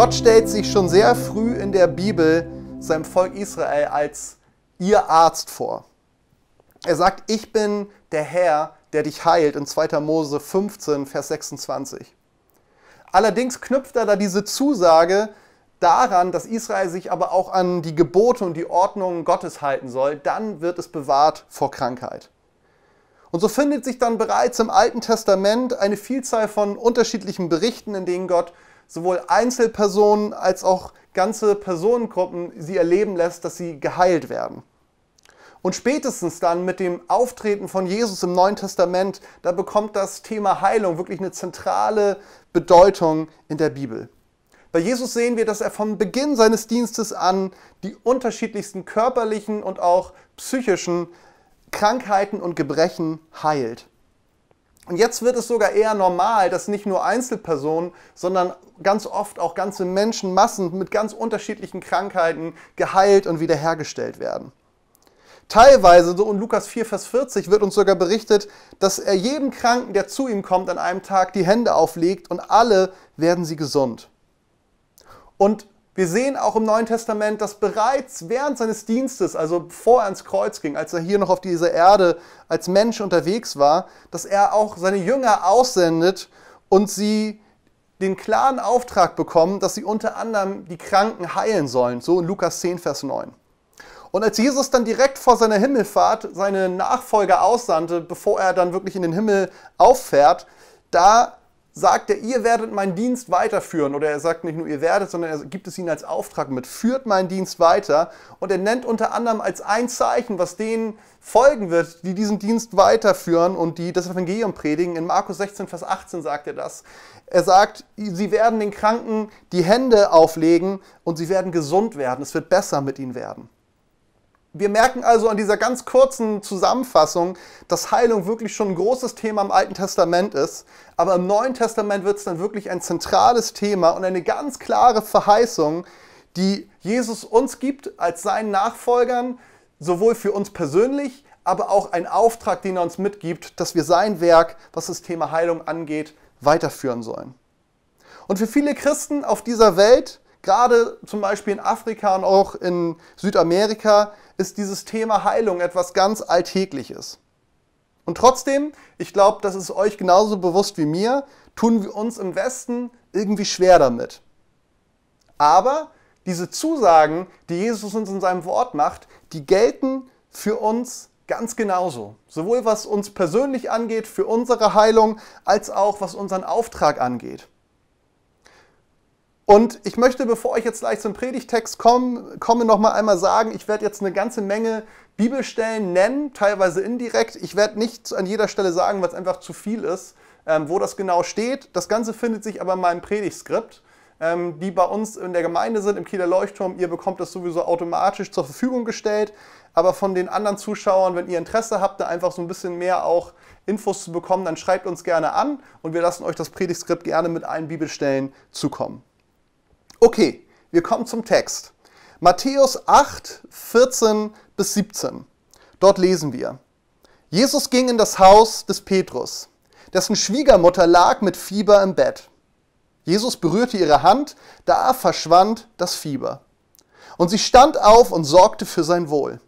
Gott stellt sich schon sehr früh in der Bibel seinem Volk Israel als ihr Arzt vor. Er sagt, ich bin der Herr, der dich heilt in 2. Mose 15, Vers 26. Allerdings knüpft er da diese Zusage daran, dass Israel sich aber auch an die Gebote und die Ordnungen Gottes halten soll, dann wird es bewahrt vor Krankheit. Und so findet sich dann bereits im Alten Testament eine Vielzahl von unterschiedlichen Berichten, in denen Gott sowohl Einzelpersonen als auch ganze Personengruppen sie erleben lässt, dass sie geheilt werden. Und spätestens dann mit dem Auftreten von Jesus im Neuen Testament, da bekommt das Thema Heilung wirklich eine zentrale Bedeutung in der Bibel. Bei Jesus sehen wir, dass er vom Beginn seines Dienstes an die unterschiedlichsten körperlichen und auch psychischen Krankheiten und Gebrechen heilt. Und jetzt wird es sogar eher normal, dass nicht nur Einzelpersonen, sondern ganz oft auch ganze Menschenmassen mit ganz unterschiedlichen Krankheiten geheilt und wiederhergestellt werden. Teilweise, so in Lukas 4, Vers 40, wird uns sogar berichtet, dass er jedem Kranken, der zu ihm kommt, an einem Tag die Hände auflegt und alle werden sie gesund. Und wir sehen auch im Neuen Testament, dass bereits während seines Dienstes, also bevor er ans Kreuz ging, als er hier noch auf dieser Erde als Mensch unterwegs war, dass er auch seine Jünger aussendet und sie den klaren Auftrag bekommen, dass sie unter anderem die Kranken heilen sollen, so in Lukas 10, Vers 9. Und als Jesus dann direkt vor seiner Himmelfahrt seine Nachfolger aussandte, bevor er dann wirklich in den Himmel auffährt, da sagt er, ihr werdet meinen Dienst weiterführen. Oder er sagt nicht nur, ihr werdet, sondern er gibt es ihnen als Auftrag mit, führt meinen Dienst weiter. Und er nennt unter anderem als ein Zeichen, was denen folgen wird, die diesen Dienst weiterführen und die das Evangelium predigen. In Markus 16, Vers 18 sagt er das. Er sagt, sie werden den Kranken die Hände auflegen und sie werden gesund werden. Es wird besser mit ihnen werden. Wir merken also an dieser ganz kurzen Zusammenfassung, dass Heilung wirklich schon ein großes Thema im Alten Testament ist. Aber im Neuen Testament wird es dann wirklich ein zentrales Thema und eine ganz klare Verheißung, die Jesus uns gibt als seinen Nachfolgern, sowohl für uns persönlich, aber auch ein Auftrag, den er uns mitgibt, dass wir sein Werk, was das Thema Heilung angeht, weiterführen sollen. Und für viele Christen auf dieser Welt, gerade zum Beispiel in Afrika und auch in Südamerika, ist dieses Thema Heilung etwas ganz Alltägliches. Und trotzdem, ich glaube, das ist euch genauso bewusst wie mir, tun wir uns im Westen irgendwie schwer damit. Aber diese Zusagen, die Jesus uns in seinem Wort macht, die gelten für uns ganz genauso. Sowohl was uns persönlich angeht, für unsere Heilung, als auch was unseren Auftrag angeht. Und ich möchte, bevor ich jetzt gleich zum Predigtext komme, komme noch mal einmal sagen, ich werde jetzt eine ganze Menge Bibelstellen nennen, teilweise indirekt. Ich werde nicht an jeder Stelle sagen, weil es einfach zu viel ist, ähm, wo das genau steht. Das Ganze findet sich aber in meinem Predigtskript, ähm, die bei uns in der Gemeinde sind, im Kieler Leuchtturm. Ihr bekommt das sowieso automatisch zur Verfügung gestellt. Aber von den anderen Zuschauern, wenn ihr Interesse habt, da einfach so ein bisschen mehr auch Infos zu bekommen, dann schreibt uns gerne an und wir lassen euch das Predigtskript gerne mit allen Bibelstellen zukommen. Okay, wir kommen zum Text. Matthäus 8, 14 bis 17. Dort lesen wir. Jesus ging in das Haus des Petrus, dessen Schwiegermutter lag mit Fieber im Bett. Jesus berührte ihre Hand, da verschwand das Fieber. Und sie stand auf und sorgte für sein Wohl.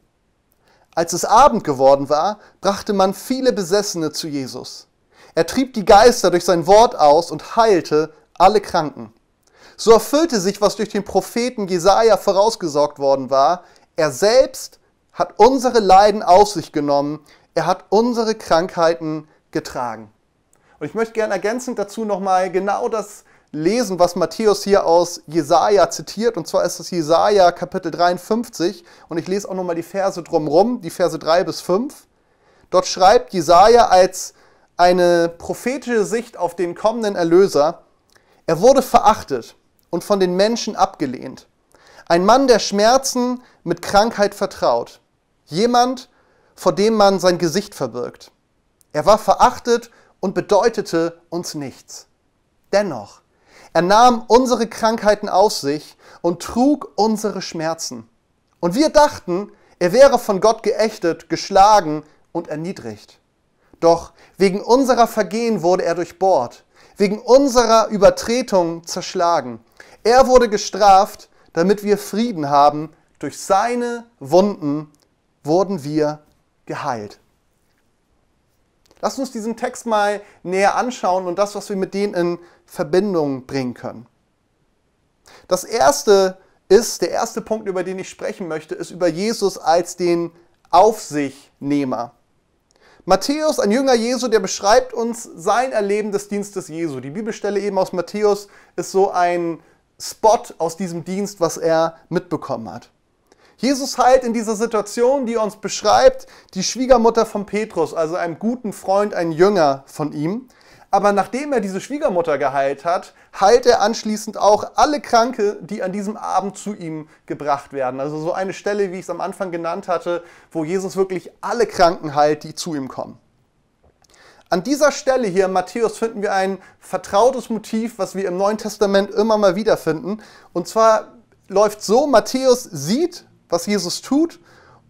Als es Abend geworden war, brachte man viele Besessene zu Jesus. Er trieb die Geister durch sein Wort aus und heilte alle Kranken. So erfüllte sich, was durch den Propheten Jesaja vorausgesorgt worden war. Er selbst hat unsere Leiden auf sich genommen. Er hat unsere Krankheiten getragen. Und ich möchte gerne ergänzend dazu nochmal genau das lesen, was Matthäus hier aus Jesaja zitiert. Und zwar ist das Jesaja Kapitel 53. Und ich lese auch nochmal die Verse drumherum, die Verse 3 bis 5. Dort schreibt Jesaja als eine prophetische Sicht auf den kommenden Erlöser: Er wurde verachtet und von den Menschen abgelehnt. Ein Mann der Schmerzen mit Krankheit vertraut. Jemand, vor dem man sein Gesicht verbirgt. Er war verachtet und bedeutete uns nichts. Dennoch, er nahm unsere Krankheiten auf sich und trug unsere Schmerzen. Und wir dachten, er wäre von Gott geächtet, geschlagen und erniedrigt. Doch wegen unserer Vergehen wurde er durchbohrt, wegen unserer Übertretung zerschlagen. Er wurde gestraft, damit wir Frieden haben. Durch seine Wunden wurden wir geheilt. Lass uns diesen Text mal näher anschauen und das, was wir mit denen in Verbindung bringen können. Das erste ist, der erste Punkt, über den ich sprechen möchte, ist über Jesus als den Aufsichnehmer. Matthäus, ein Jünger Jesu, der beschreibt uns sein Erleben des Dienstes Jesu. Die Bibelstelle eben aus Matthäus ist so ein Spot aus diesem Dienst, was er mitbekommen hat. Jesus heilt in dieser Situation, die uns beschreibt, die Schwiegermutter von Petrus, also einem guten Freund, ein Jünger von ihm. Aber nachdem er diese Schwiegermutter geheilt hat, heilt er anschließend auch alle Kranke, die an diesem Abend zu ihm gebracht werden. Also so eine Stelle, wie ich es am Anfang genannt hatte, wo Jesus wirklich alle Kranken heilt, die zu ihm kommen. An dieser Stelle hier in Matthäus finden wir ein vertrautes Motiv, was wir im Neuen Testament immer mal wiederfinden. Und zwar läuft so, Matthäus sieht, was Jesus tut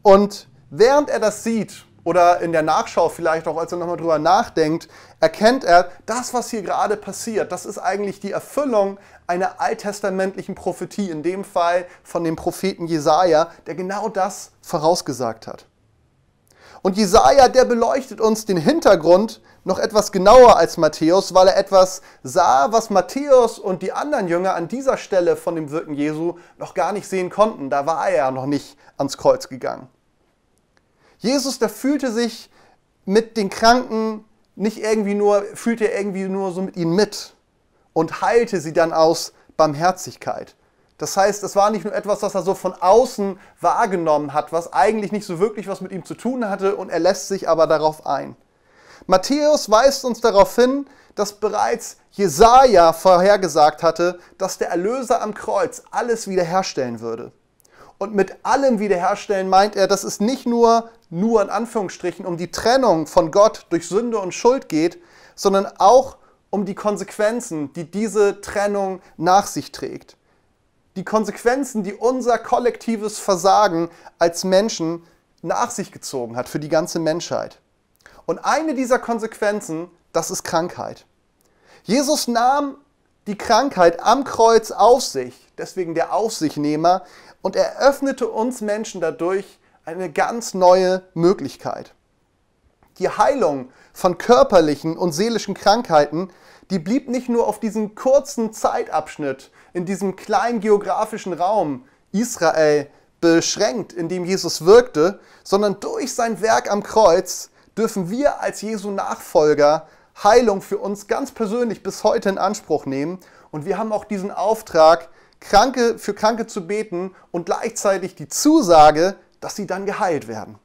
und während er das sieht, oder in der Nachschau vielleicht auch, als er nochmal drüber nachdenkt, erkennt er, das, was hier gerade passiert, das ist eigentlich die Erfüllung einer alttestamentlichen Prophetie, in dem Fall von dem Propheten Jesaja, der genau das vorausgesagt hat. Und Jesaja, der beleuchtet uns den Hintergrund noch etwas genauer als Matthäus, weil er etwas sah, was Matthäus und die anderen Jünger an dieser Stelle von dem Wirken Jesu noch gar nicht sehen konnten. Da war er ja noch nicht ans Kreuz gegangen. Jesus, der fühlte sich mit den Kranken nicht irgendwie nur, fühlte er irgendwie nur so mit ihnen mit und heilte sie dann aus Barmherzigkeit. Das heißt, es war nicht nur etwas, was er so von außen wahrgenommen hat, was eigentlich nicht so wirklich was mit ihm zu tun hatte und er lässt sich aber darauf ein. Matthäus weist uns darauf hin, dass bereits Jesaja vorhergesagt hatte, dass der Erlöser am Kreuz alles wiederherstellen würde. Und mit allem wiederherstellen meint er, dass es nicht nur, nur in Anführungsstrichen, um die Trennung von Gott durch Sünde und Schuld geht, sondern auch um die Konsequenzen, die diese Trennung nach sich trägt. Die Konsequenzen, die unser kollektives Versagen als Menschen nach sich gezogen hat für die ganze Menschheit. Und eine dieser Konsequenzen, das ist Krankheit. Jesus nahm die Krankheit am Kreuz auf sich, deswegen der Aufsichnehmer, und eröffnete uns Menschen dadurch eine ganz neue Möglichkeit. Die Heilung von körperlichen und seelischen Krankheiten, die blieb nicht nur auf diesen kurzen Zeitabschnitt in diesem kleinen geografischen Raum Israel beschränkt, in dem Jesus wirkte, sondern durch sein Werk am Kreuz dürfen wir als Jesu Nachfolger Heilung für uns ganz persönlich bis heute in Anspruch nehmen. Und wir haben auch diesen Auftrag, Kranke, für Kranke zu beten und gleichzeitig die Zusage, dass sie dann geheilt werden.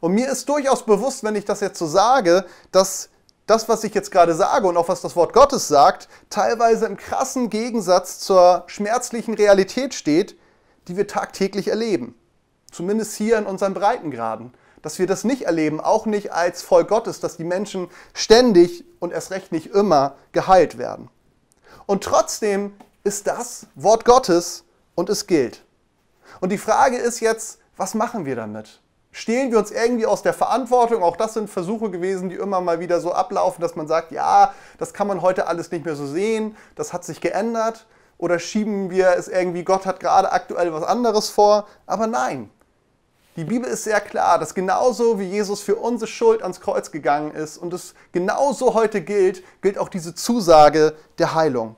Und mir ist durchaus bewusst, wenn ich das jetzt so sage, dass das, was ich jetzt gerade sage und auch was das Wort Gottes sagt, teilweise im krassen Gegensatz zur schmerzlichen Realität steht, die wir tagtäglich erleben. Zumindest hier in unseren Breitengraden. Dass wir das nicht erleben, auch nicht als Volk Gottes, dass die Menschen ständig und erst recht nicht immer geheilt werden. Und trotzdem ist das Wort Gottes und es gilt. Und die Frage ist jetzt, was machen wir damit? Stehlen wir uns irgendwie aus der Verantwortung? Auch das sind Versuche gewesen, die immer mal wieder so ablaufen, dass man sagt, ja, das kann man heute alles nicht mehr so sehen, das hat sich geändert. Oder schieben wir es irgendwie, Gott hat gerade aktuell was anderes vor. Aber nein, die Bibel ist sehr klar, dass genauso wie Jesus für unsere Schuld ans Kreuz gegangen ist und es genauso heute gilt, gilt auch diese Zusage der Heilung.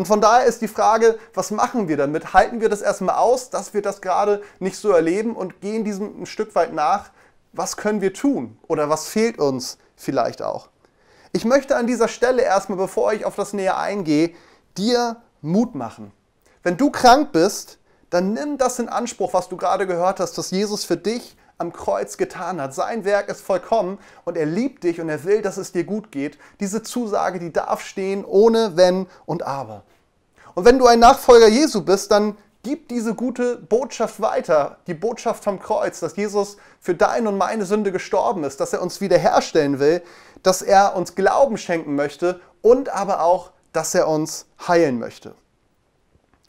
Und von daher ist die Frage, was machen wir damit? Halten wir das erstmal aus, dass wir das gerade nicht so erleben und gehen diesem ein Stück weit nach? Was können wir tun? Oder was fehlt uns vielleicht auch? Ich möchte an dieser Stelle erstmal, bevor ich auf das näher eingehe, dir Mut machen. Wenn du krank bist, dann nimm das in Anspruch, was du gerade gehört hast, dass Jesus für dich am Kreuz getan hat. Sein Werk ist vollkommen und er liebt dich und er will, dass es dir gut geht. Diese Zusage, die darf stehen ohne Wenn und Aber. Und wenn du ein Nachfolger Jesu bist, dann gib diese gute Botschaft weiter, die Botschaft vom Kreuz, dass Jesus für deine und meine Sünde gestorben ist, dass er uns wiederherstellen will, dass er uns Glauben schenken möchte und aber auch, dass er uns heilen möchte.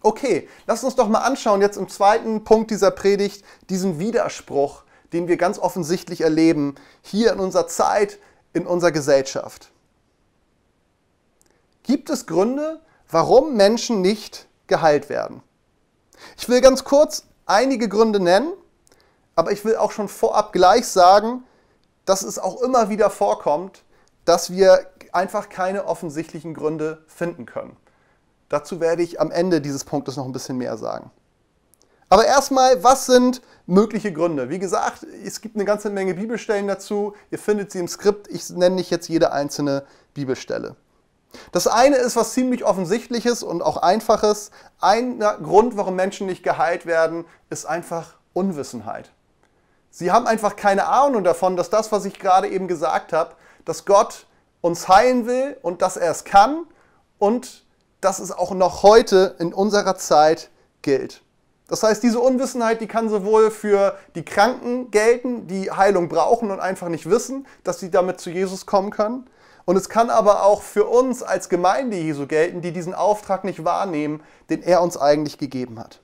Okay, lass uns doch mal anschauen, jetzt im zweiten Punkt dieser Predigt, diesen Widerspruch, den wir ganz offensichtlich erleben, hier in unserer Zeit, in unserer Gesellschaft. Gibt es Gründe, warum Menschen nicht geheilt werden. Ich will ganz kurz einige Gründe nennen, aber ich will auch schon vorab gleich sagen, dass es auch immer wieder vorkommt, dass wir einfach keine offensichtlichen Gründe finden können. Dazu werde ich am Ende dieses Punktes noch ein bisschen mehr sagen. Aber erstmal, was sind mögliche Gründe? Wie gesagt, es gibt eine ganze Menge Bibelstellen dazu. Ihr findet sie im Skript. Ich nenne nicht jetzt jede einzelne Bibelstelle. Das eine ist was ziemlich offensichtliches und auch einfaches. Ein Grund, warum Menschen nicht geheilt werden, ist einfach Unwissenheit. Sie haben einfach keine Ahnung davon, dass das, was ich gerade eben gesagt habe, dass Gott uns heilen will und dass er es kann und dass es auch noch heute in unserer Zeit gilt. Das heißt, diese Unwissenheit, die kann sowohl für die Kranken gelten, die Heilung brauchen und einfach nicht wissen, dass sie damit zu Jesus kommen können. Und es kann aber auch für uns als Gemeinde Jesu gelten, die diesen Auftrag nicht wahrnehmen, den er uns eigentlich gegeben hat.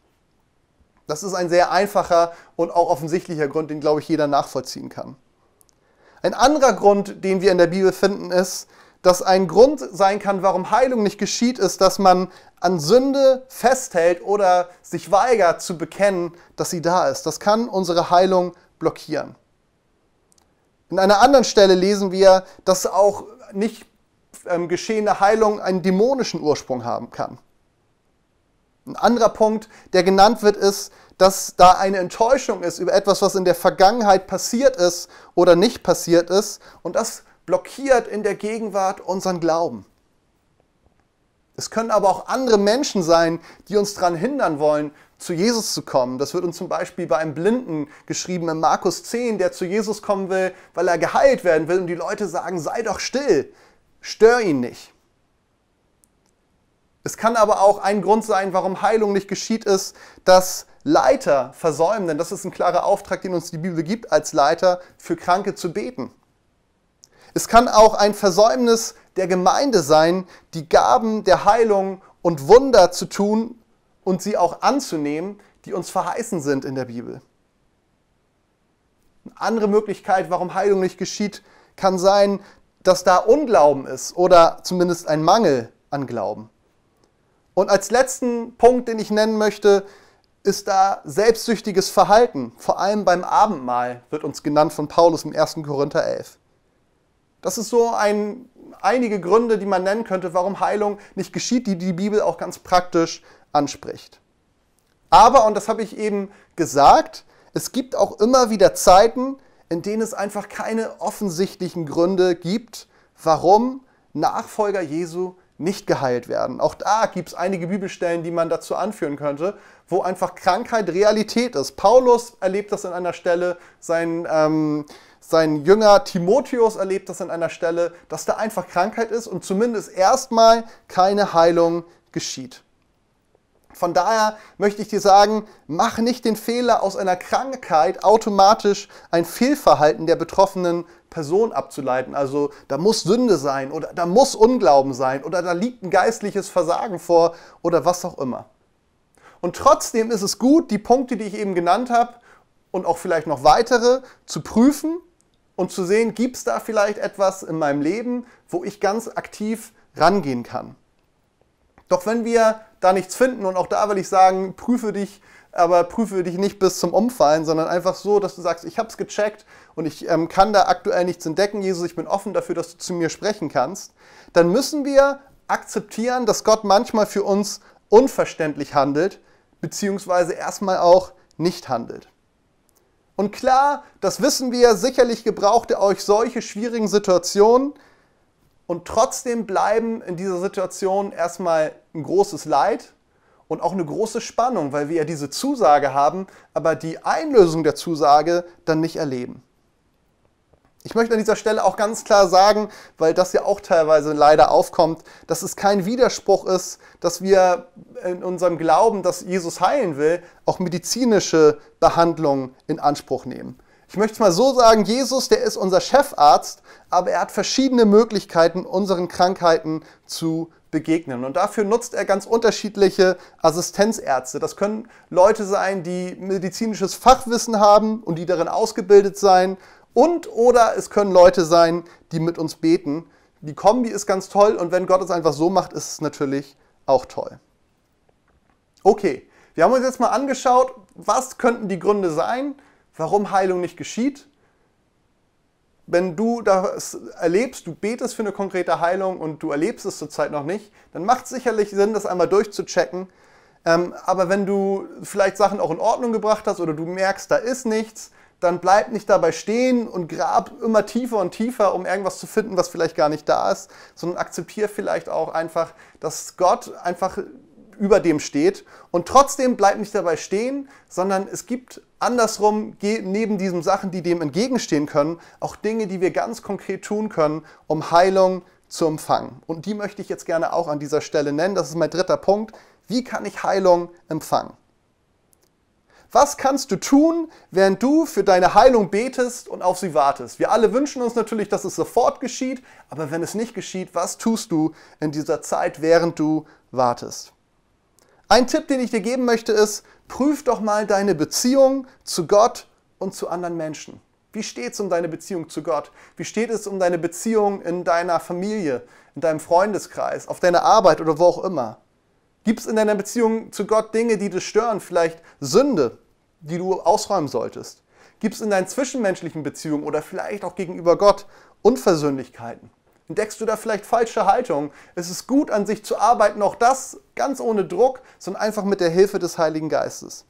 Das ist ein sehr einfacher und auch offensichtlicher Grund, den, glaube ich, jeder nachvollziehen kann. Ein anderer Grund, den wir in der Bibel finden, ist, dass ein Grund sein kann, warum Heilung nicht geschieht, ist, dass man an Sünde festhält oder sich weigert zu bekennen, dass sie da ist. Das kann unsere Heilung blockieren. In einer anderen Stelle lesen wir, dass auch nicht ähm, geschehene Heilung einen dämonischen Ursprung haben kann. Ein anderer Punkt, der genannt wird, ist, dass da eine Enttäuschung ist über etwas, was in der Vergangenheit passiert ist oder nicht passiert ist. Und das blockiert in der Gegenwart unseren Glauben. Es können aber auch andere Menschen sein, die uns daran hindern wollen, zu Jesus zu kommen. Das wird uns zum Beispiel bei einem Blinden geschrieben in Markus 10, der zu Jesus kommen will, weil er geheilt werden will und die Leute sagen, sei doch still, stör ihn nicht. Es kann aber auch ein Grund sein, warum Heilung nicht geschieht, ist, dass Leiter versäumen, denn das ist ein klarer Auftrag, den uns die Bibel gibt, als Leiter für Kranke zu beten. Es kann auch ein Versäumnis der Gemeinde sein, die Gaben der Heilung und Wunder zu tun und sie auch anzunehmen, die uns verheißen sind in der Bibel. Eine andere Möglichkeit, warum Heilung nicht geschieht, kann sein, dass da Unglauben ist oder zumindest ein Mangel an Glauben. Und als letzten Punkt, den ich nennen möchte, ist da selbstsüchtiges Verhalten. Vor allem beim Abendmahl wird uns genannt von Paulus im 1. Korinther 11. Das ist so ein, einige Gründe, die man nennen könnte, warum Heilung nicht geschieht, die die Bibel auch ganz praktisch anspricht. Aber, und das habe ich eben gesagt, es gibt auch immer wieder Zeiten, in denen es einfach keine offensichtlichen Gründe gibt, warum Nachfolger Jesu nicht geheilt werden. Auch da gibt es einige Bibelstellen, die man dazu anführen könnte, wo einfach Krankheit Realität ist. Paulus erlebt das an einer Stelle, sein, ähm, sein Jünger Timotheus erlebt das an einer Stelle, dass da einfach Krankheit ist und zumindest erstmal keine Heilung geschieht. Von daher möchte ich dir sagen, mach nicht den Fehler, aus einer Krankheit automatisch ein Fehlverhalten der betroffenen Person abzuleiten. Also da muss Sünde sein oder da muss Unglauben sein oder da liegt ein geistliches Versagen vor oder was auch immer. Und trotzdem ist es gut, die Punkte, die ich eben genannt habe und auch vielleicht noch weitere zu prüfen und zu sehen, gibt es da vielleicht etwas in meinem Leben, wo ich ganz aktiv rangehen kann. Doch wenn wir da nichts finden, und auch da will ich sagen, prüfe dich, aber prüfe dich nicht bis zum Umfallen, sondern einfach so, dass du sagst, ich habe es gecheckt und ich ähm, kann da aktuell nichts entdecken, Jesus, ich bin offen dafür, dass du zu mir sprechen kannst, dann müssen wir akzeptieren, dass Gott manchmal für uns unverständlich handelt, beziehungsweise erstmal auch nicht handelt. Und klar, das wissen wir, sicherlich gebraucht er euch solche schwierigen Situationen, und trotzdem bleiben in dieser Situation erstmal ein großes Leid und auch eine große Spannung, weil wir ja diese Zusage haben, aber die Einlösung der Zusage dann nicht erleben. Ich möchte an dieser Stelle auch ganz klar sagen, weil das ja auch teilweise leider aufkommt, dass es kein Widerspruch ist, dass wir in unserem Glauben, dass Jesus heilen will, auch medizinische Behandlung in Anspruch nehmen. Ich möchte es mal so sagen, Jesus, der ist unser Chefarzt, aber er hat verschiedene Möglichkeiten, unseren Krankheiten zu begegnen. Und dafür nutzt er ganz unterschiedliche Assistenzärzte. Das können Leute sein, die medizinisches Fachwissen haben und die darin ausgebildet sein. Und oder es können Leute sein, die mit uns beten. Die Kombi ist ganz toll und wenn Gott es einfach so macht, ist es natürlich auch toll. Okay, wir haben uns jetzt mal angeschaut, was könnten die Gründe sein, warum Heilung nicht geschieht. Wenn du das erlebst, du betest für eine konkrete Heilung und du erlebst es zurzeit noch nicht, dann macht es sicherlich Sinn, das einmal durchzuchecken. Ähm, aber wenn du vielleicht Sachen auch in Ordnung gebracht hast oder du merkst, da ist nichts, dann bleib nicht dabei stehen und grab immer tiefer und tiefer, um irgendwas zu finden, was vielleicht gar nicht da ist, sondern akzeptiere vielleicht auch einfach, dass Gott einfach über dem steht. Und trotzdem bleib nicht dabei stehen, sondern es gibt andersrum, neben diesen Sachen, die dem entgegenstehen können, auch Dinge, die wir ganz konkret tun können, um Heilung zu empfangen. Und die möchte ich jetzt gerne auch an dieser Stelle nennen. Das ist mein dritter Punkt. Wie kann ich Heilung empfangen? Was kannst du tun, während du für deine Heilung betest und auf sie wartest? Wir alle wünschen uns natürlich, dass es sofort geschieht, aber wenn es nicht geschieht, was tust du in dieser Zeit, während du wartest? Ein Tipp, den ich dir geben möchte, ist, prüf doch mal deine Beziehung zu Gott und zu anderen Menschen. Wie steht es um deine Beziehung zu Gott? Wie steht es um deine Beziehung in deiner Familie, in deinem Freundeskreis, auf deiner Arbeit oder wo auch immer? Gibt es in deiner Beziehung zu Gott Dinge, die dich stören? Vielleicht Sünde, die du ausräumen solltest? Gibt es in deinen zwischenmenschlichen Beziehungen oder vielleicht auch gegenüber Gott Unversöhnlichkeiten? Entdeckst du da vielleicht falsche Haltung? Es ist gut, an sich zu arbeiten, auch das ganz ohne Druck, sondern einfach mit der Hilfe des Heiligen Geistes.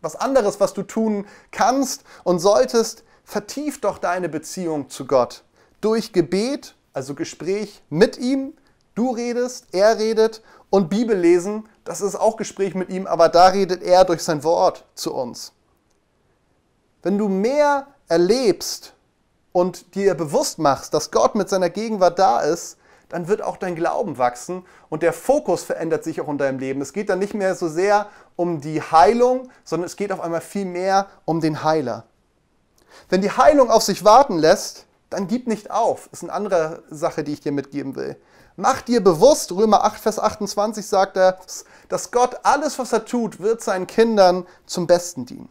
Was anderes, was du tun kannst und solltest, vertief doch deine Beziehung zu Gott. Durch Gebet, also Gespräch mit ihm, Du redest, er redet und Bibel lesen, das ist auch Gespräch mit ihm, aber da redet er durch sein Wort zu uns. Wenn du mehr erlebst und dir bewusst machst, dass Gott mit seiner Gegenwart da ist, dann wird auch dein Glauben wachsen und der Fokus verändert sich auch in deinem Leben. Es geht dann nicht mehr so sehr um die Heilung, sondern es geht auf einmal viel mehr um den Heiler. Wenn die Heilung auf sich warten lässt, dann gib nicht auf. Das ist eine andere Sache, die ich dir mitgeben will. Mach dir bewusst, Römer 8, Vers 28 sagt er, dass Gott alles, was er tut, wird seinen Kindern zum Besten dienen.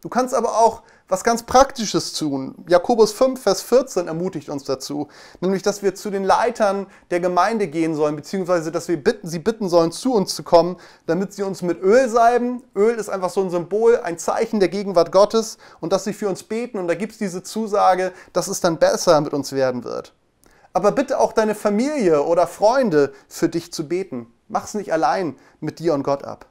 Du kannst aber auch was ganz Praktisches tun. Jakobus 5, Vers 14 ermutigt uns dazu, nämlich, dass wir zu den Leitern der Gemeinde gehen sollen, beziehungsweise, dass wir bitten, sie bitten sollen, zu uns zu kommen, damit sie uns mit Öl salben. Öl ist einfach so ein Symbol, ein Zeichen der Gegenwart Gottes und dass sie für uns beten. Und da gibt es diese Zusage, dass es dann besser mit uns werden wird aber bitte auch deine Familie oder Freunde für dich zu beten. Mach es nicht allein mit dir und Gott ab.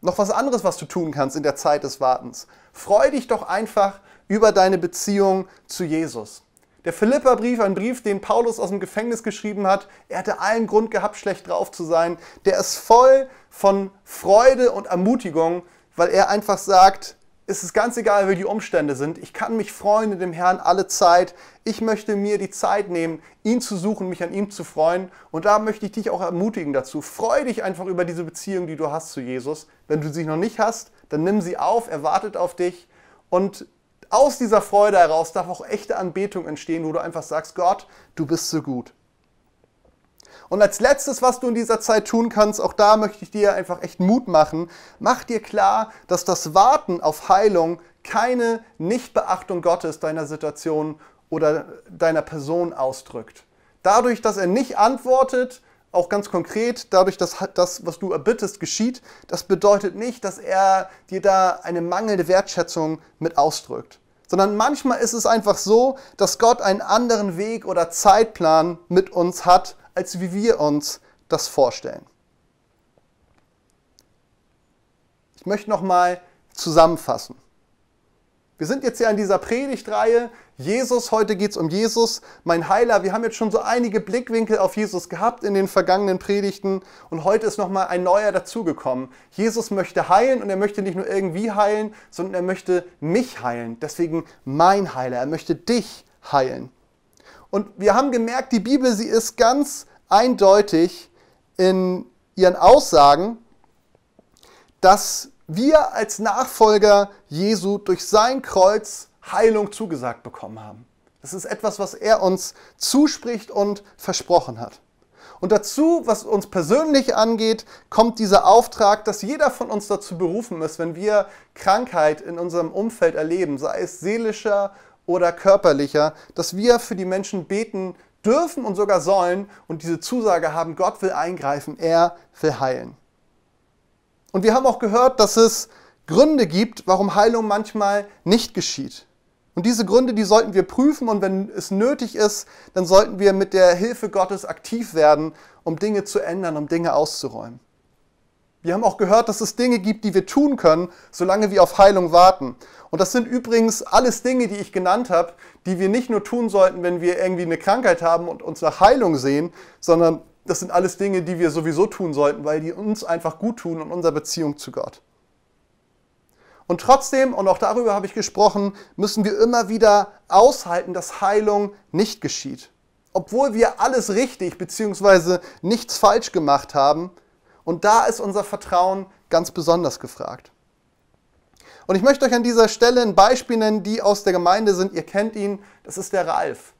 Noch was anderes, was du tun kannst in der Zeit des Wartens. Freu dich doch einfach über deine Beziehung zu Jesus. Der Philipperbrief, ein Brief, den Paulus aus dem Gefängnis geschrieben hat, er hatte allen Grund gehabt, schlecht drauf zu sein. Der ist voll von Freude und Ermutigung, weil er einfach sagt, es ist ganz egal, wie die Umstände sind. Ich kann mich freuen in dem Herrn alle Zeit. Ich möchte mir die Zeit nehmen, ihn zu suchen, mich an ihm zu freuen. Und da möchte ich dich auch ermutigen dazu. Freu dich einfach über diese Beziehung, die du hast zu Jesus. Wenn du sie noch nicht hast, dann nimm sie auf, er wartet auf dich. Und aus dieser Freude heraus darf auch echte Anbetung entstehen, wo du einfach sagst, Gott, du bist so gut. Und als letztes, was du in dieser Zeit tun kannst, auch da möchte ich dir einfach echt Mut machen, mach dir klar, dass das Warten auf Heilung keine Nichtbeachtung Gottes deiner Situation oder deiner Person ausdrückt. Dadurch, dass er nicht antwortet, auch ganz konkret, dadurch, dass das, was du erbittest, geschieht, das bedeutet nicht, dass er dir da eine mangelnde Wertschätzung mit ausdrückt. Sondern manchmal ist es einfach so, dass Gott einen anderen Weg oder Zeitplan mit uns hat, als wie wir uns das vorstellen. Ich möchte noch mal zusammenfassen. Wir sind jetzt ja in dieser Predigtreihe. Jesus, heute geht es um Jesus, mein Heiler. Wir haben jetzt schon so einige Blickwinkel auf Jesus gehabt in den vergangenen Predigten und heute ist noch mal ein neuer dazugekommen. Jesus möchte heilen und er möchte nicht nur irgendwie heilen, sondern er möchte mich heilen. Deswegen mein Heiler. Er möchte dich heilen. Und wir haben gemerkt, die Bibel, sie ist ganz eindeutig in ihren Aussagen, dass wir als Nachfolger Jesu durch sein Kreuz Heilung zugesagt bekommen haben. Das ist etwas, was er uns zuspricht und versprochen hat. Und dazu, was uns persönlich angeht, kommt dieser Auftrag, dass jeder von uns dazu berufen ist, wenn wir Krankheit in unserem Umfeld erleben, sei es seelischer oder körperlicher, dass wir für die Menschen beten dürfen und sogar sollen und diese Zusage haben, Gott will eingreifen, er will heilen. Und wir haben auch gehört, dass es Gründe gibt, warum Heilung manchmal nicht geschieht. Und diese Gründe, die sollten wir prüfen und wenn es nötig ist, dann sollten wir mit der Hilfe Gottes aktiv werden, um Dinge zu ändern, um Dinge auszuräumen. Wir haben auch gehört, dass es Dinge gibt, die wir tun können, solange wir auf Heilung warten. Und das sind übrigens alles Dinge, die ich genannt habe, die wir nicht nur tun sollten, wenn wir irgendwie eine Krankheit haben und uns nach Heilung sehen, sondern das sind alles Dinge, die wir sowieso tun sollten, weil die uns einfach gut tun und unserer Beziehung zu Gott. Und trotzdem, und auch darüber habe ich gesprochen, müssen wir immer wieder aushalten, dass Heilung nicht geschieht. Obwohl wir alles richtig bzw. nichts falsch gemacht haben, und da ist unser Vertrauen ganz besonders gefragt. Und ich möchte euch an dieser Stelle ein Beispiel nennen, die aus der Gemeinde sind. Ihr kennt ihn, das ist der Ralf.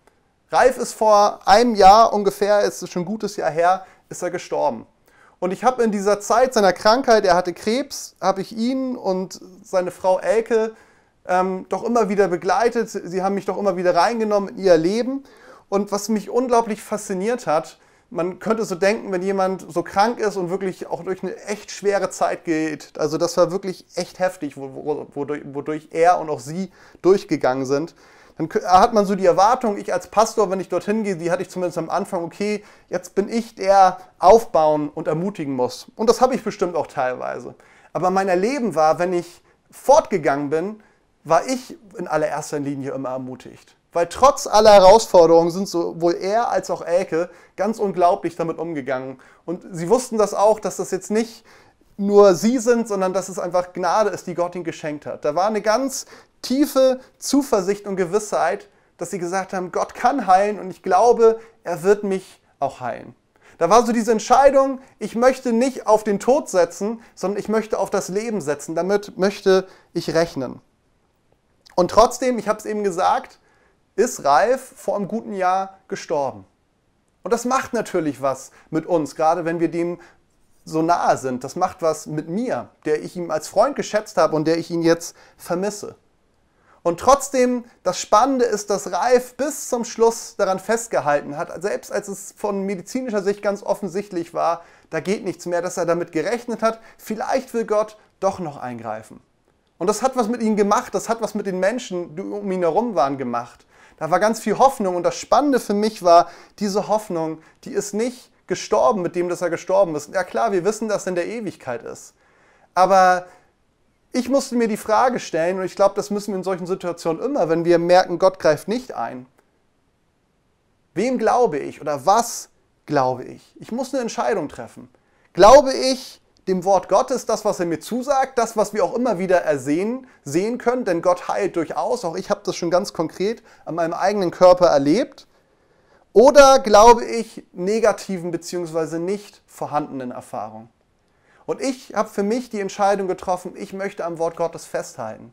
Ralf ist vor einem Jahr ungefähr, ist schon ein gutes Jahr her, ist er gestorben. Und ich habe in dieser Zeit seiner Krankheit, er hatte Krebs, habe ich ihn und seine Frau Elke ähm, doch immer wieder begleitet. Sie haben mich doch immer wieder reingenommen in ihr Leben. Und was mich unglaublich fasziniert hat, man könnte so denken, wenn jemand so krank ist und wirklich auch durch eine echt schwere Zeit geht, also das war wirklich echt heftig, wodurch, wodurch er und auch sie durchgegangen sind, dann hat man so die Erwartung, ich als Pastor, wenn ich dorthin gehe, die hatte ich zumindest am Anfang, okay, jetzt bin ich der aufbauen und ermutigen muss. Und das habe ich bestimmt auch teilweise. Aber mein Erleben war, wenn ich fortgegangen bin, war ich in allererster Linie immer ermutigt. Weil trotz aller Herausforderungen sind sowohl er als auch Elke ganz unglaublich damit umgegangen. Und sie wussten das auch, dass das jetzt nicht nur sie sind, sondern dass es einfach Gnade ist, die Gott ihnen geschenkt hat. Da war eine ganz tiefe Zuversicht und Gewissheit, dass sie gesagt haben, Gott kann heilen und ich glaube, er wird mich auch heilen. Da war so diese Entscheidung, ich möchte nicht auf den Tod setzen, sondern ich möchte auf das Leben setzen. Damit möchte ich rechnen. Und trotzdem, ich habe es eben gesagt, ist Ralf vor einem guten Jahr gestorben. Und das macht natürlich was mit uns, gerade wenn wir dem so nahe sind. Das macht was mit mir, der ich ihm als Freund geschätzt habe und der ich ihn jetzt vermisse. Und trotzdem, das Spannende ist, dass Ralf bis zum Schluss daran festgehalten hat, selbst als es von medizinischer Sicht ganz offensichtlich war, da geht nichts mehr, dass er damit gerechnet hat, vielleicht will Gott doch noch eingreifen. Und das hat was mit ihm gemacht, das hat was mit den Menschen, die um ihn herum waren, gemacht. Da war ganz viel Hoffnung und das Spannende für mich war, diese Hoffnung, die ist nicht gestorben mit dem, dass er gestorben ist. Ja klar, wir wissen, dass er in der Ewigkeit ist. Aber ich musste mir die Frage stellen, und ich glaube, das müssen wir in solchen Situationen immer, wenn wir merken, Gott greift nicht ein. Wem glaube ich oder was glaube ich? Ich muss eine Entscheidung treffen. Glaube ich, dem Wort Gottes, das, was er mir zusagt, das, was wir auch immer wieder ersehen, sehen können, denn Gott heilt durchaus, auch ich habe das schon ganz konkret an meinem eigenen Körper erlebt. Oder glaube ich negativen bzw. nicht vorhandenen Erfahrungen? Und ich habe für mich die Entscheidung getroffen, ich möchte am Wort Gottes festhalten.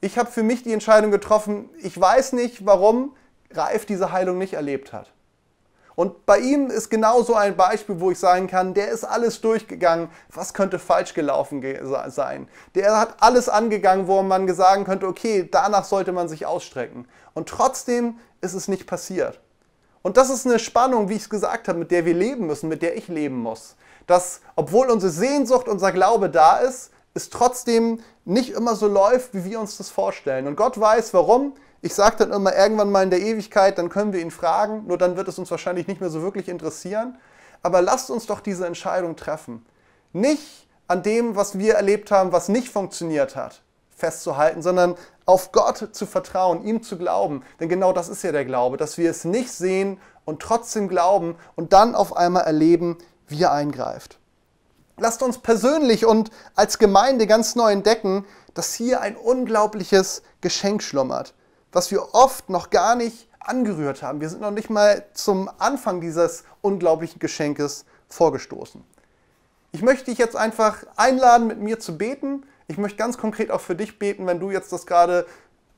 Ich habe für mich die Entscheidung getroffen, ich weiß nicht, warum Ralf diese Heilung nicht erlebt hat. Und bei ihm ist genau so ein Beispiel, wo ich sagen kann, der ist alles durchgegangen, was könnte falsch gelaufen sein. Der hat alles angegangen, wo man sagen könnte, okay, danach sollte man sich ausstrecken. Und trotzdem ist es nicht passiert. Und das ist eine Spannung, wie ich es gesagt habe, mit der wir leben müssen, mit der ich leben muss. Dass, obwohl unsere Sehnsucht, unser Glaube da ist, es trotzdem nicht immer so läuft, wie wir uns das vorstellen. Und Gott weiß warum. Ich sage dann immer, irgendwann mal in der Ewigkeit, dann können wir ihn fragen, nur dann wird es uns wahrscheinlich nicht mehr so wirklich interessieren. Aber lasst uns doch diese Entscheidung treffen. Nicht an dem, was wir erlebt haben, was nicht funktioniert hat, festzuhalten, sondern auf Gott zu vertrauen, ihm zu glauben. Denn genau das ist ja der Glaube, dass wir es nicht sehen und trotzdem glauben und dann auf einmal erleben, wie er eingreift. Lasst uns persönlich und als Gemeinde ganz neu entdecken, dass hier ein unglaubliches Geschenk schlummert was wir oft noch gar nicht angerührt haben. Wir sind noch nicht mal zum Anfang dieses unglaublichen Geschenkes vorgestoßen. Ich möchte dich jetzt einfach einladen, mit mir zu beten. Ich möchte ganz konkret auch für dich beten, wenn du jetzt das gerade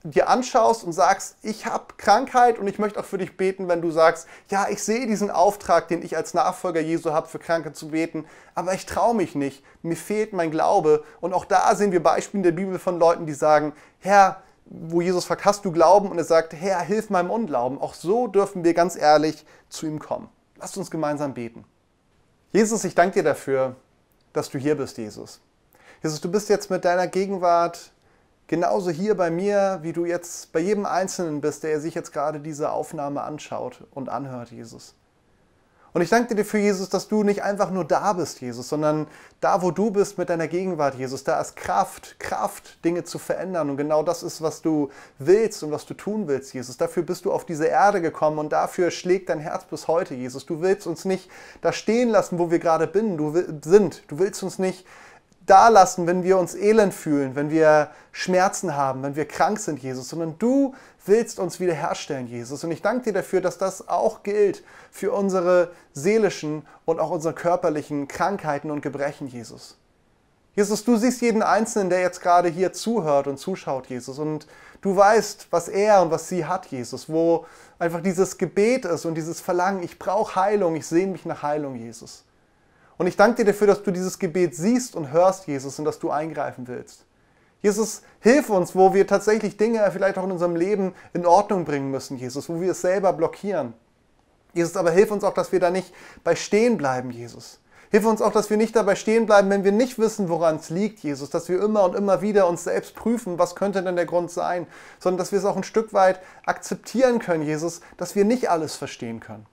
dir anschaust und sagst, ich habe Krankheit und ich möchte auch für dich beten, wenn du sagst, ja, ich sehe diesen Auftrag, den ich als Nachfolger Jesu habe, für Kranke zu beten, aber ich traue mich nicht, mir fehlt mein Glaube. Und auch da sehen wir Beispiele in der Bibel von Leuten, die sagen, Herr, wo Jesus fragt, hast du Glauben? Und er sagt, Herr, hilf meinem Unglauben. Auch so dürfen wir ganz ehrlich zu ihm kommen. Lasst uns gemeinsam beten. Jesus, ich danke dir dafür, dass du hier bist, Jesus. Jesus, du bist jetzt mit deiner Gegenwart genauso hier bei mir, wie du jetzt bei jedem Einzelnen bist, der sich jetzt gerade diese Aufnahme anschaut und anhört, Jesus. Und ich danke dir für Jesus, dass du nicht einfach nur da bist, Jesus, sondern da, wo du bist mit deiner Gegenwart, Jesus, da ist Kraft, Kraft, Dinge zu verändern. Und genau das ist, was du willst und was du tun willst, Jesus. Dafür bist du auf diese Erde gekommen und dafür schlägt dein Herz bis heute, Jesus. Du willst uns nicht da stehen lassen, wo wir gerade sind. Du willst uns nicht da lassen, wenn wir uns elend fühlen, wenn wir Schmerzen haben, wenn wir krank sind, Jesus, sondern du willst uns wiederherstellen, Jesus. Und ich danke dir dafür, dass das auch gilt für unsere seelischen und auch unsere körperlichen Krankheiten und Gebrechen, Jesus. Jesus, du siehst jeden Einzelnen, der jetzt gerade hier zuhört und zuschaut, Jesus. Und du weißt, was er und was sie hat, Jesus. Wo einfach dieses Gebet ist und dieses Verlangen, ich brauche Heilung, ich sehne mich nach Heilung, Jesus. Und ich danke dir dafür, dass du dieses Gebet siehst und hörst, Jesus, und dass du eingreifen willst. Jesus, hilf uns, wo wir tatsächlich Dinge vielleicht auch in unserem Leben in Ordnung bringen müssen, Jesus, wo wir es selber blockieren. Jesus, aber hilf uns auch, dass wir da nicht bei stehen bleiben, Jesus. Hilf uns auch, dass wir nicht dabei stehen bleiben, wenn wir nicht wissen, woran es liegt, Jesus. Dass wir immer und immer wieder uns selbst prüfen, was könnte denn der Grund sein, sondern dass wir es auch ein Stück weit akzeptieren können, Jesus, dass wir nicht alles verstehen können.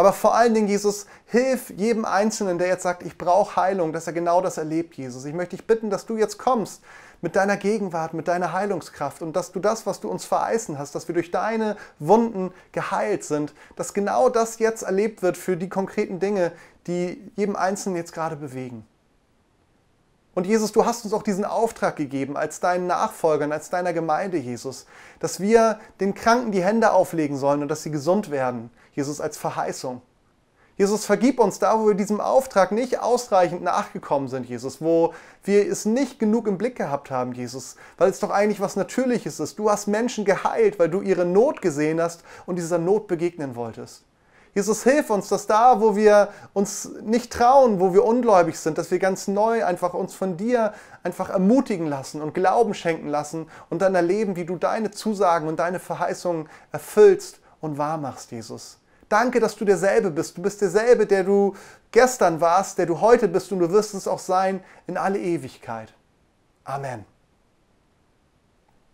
Aber vor allen Dingen, Jesus, hilf jedem Einzelnen, der jetzt sagt, ich brauche Heilung, dass er genau das erlebt, Jesus. Ich möchte dich bitten, dass du jetzt kommst mit deiner Gegenwart, mit deiner Heilungskraft und dass du das, was du uns vereisen hast, dass wir durch deine Wunden geheilt sind, dass genau das jetzt erlebt wird für die konkreten Dinge, die jedem Einzelnen jetzt gerade bewegen. Und Jesus, du hast uns auch diesen Auftrag gegeben als deinen Nachfolgern, als deiner Gemeinde, Jesus, dass wir den Kranken die Hände auflegen sollen und dass sie gesund werden. Jesus, als Verheißung. Jesus, vergib uns da, wo wir diesem Auftrag nicht ausreichend nachgekommen sind, Jesus, wo wir es nicht genug im Blick gehabt haben, Jesus, weil es doch eigentlich was Natürliches ist. Du hast Menschen geheilt, weil du ihre Not gesehen hast und dieser Not begegnen wolltest. Jesus, hilf uns, dass da, wo wir uns nicht trauen, wo wir ungläubig sind, dass wir ganz neu einfach uns von dir einfach ermutigen lassen und Glauben schenken lassen und dann erleben, wie du deine Zusagen und deine Verheißungen erfüllst und wahr machst, Jesus. Danke, dass du derselbe bist. Du bist derselbe, der du gestern warst, der du heute bist und du wirst es auch sein in alle Ewigkeit. Amen.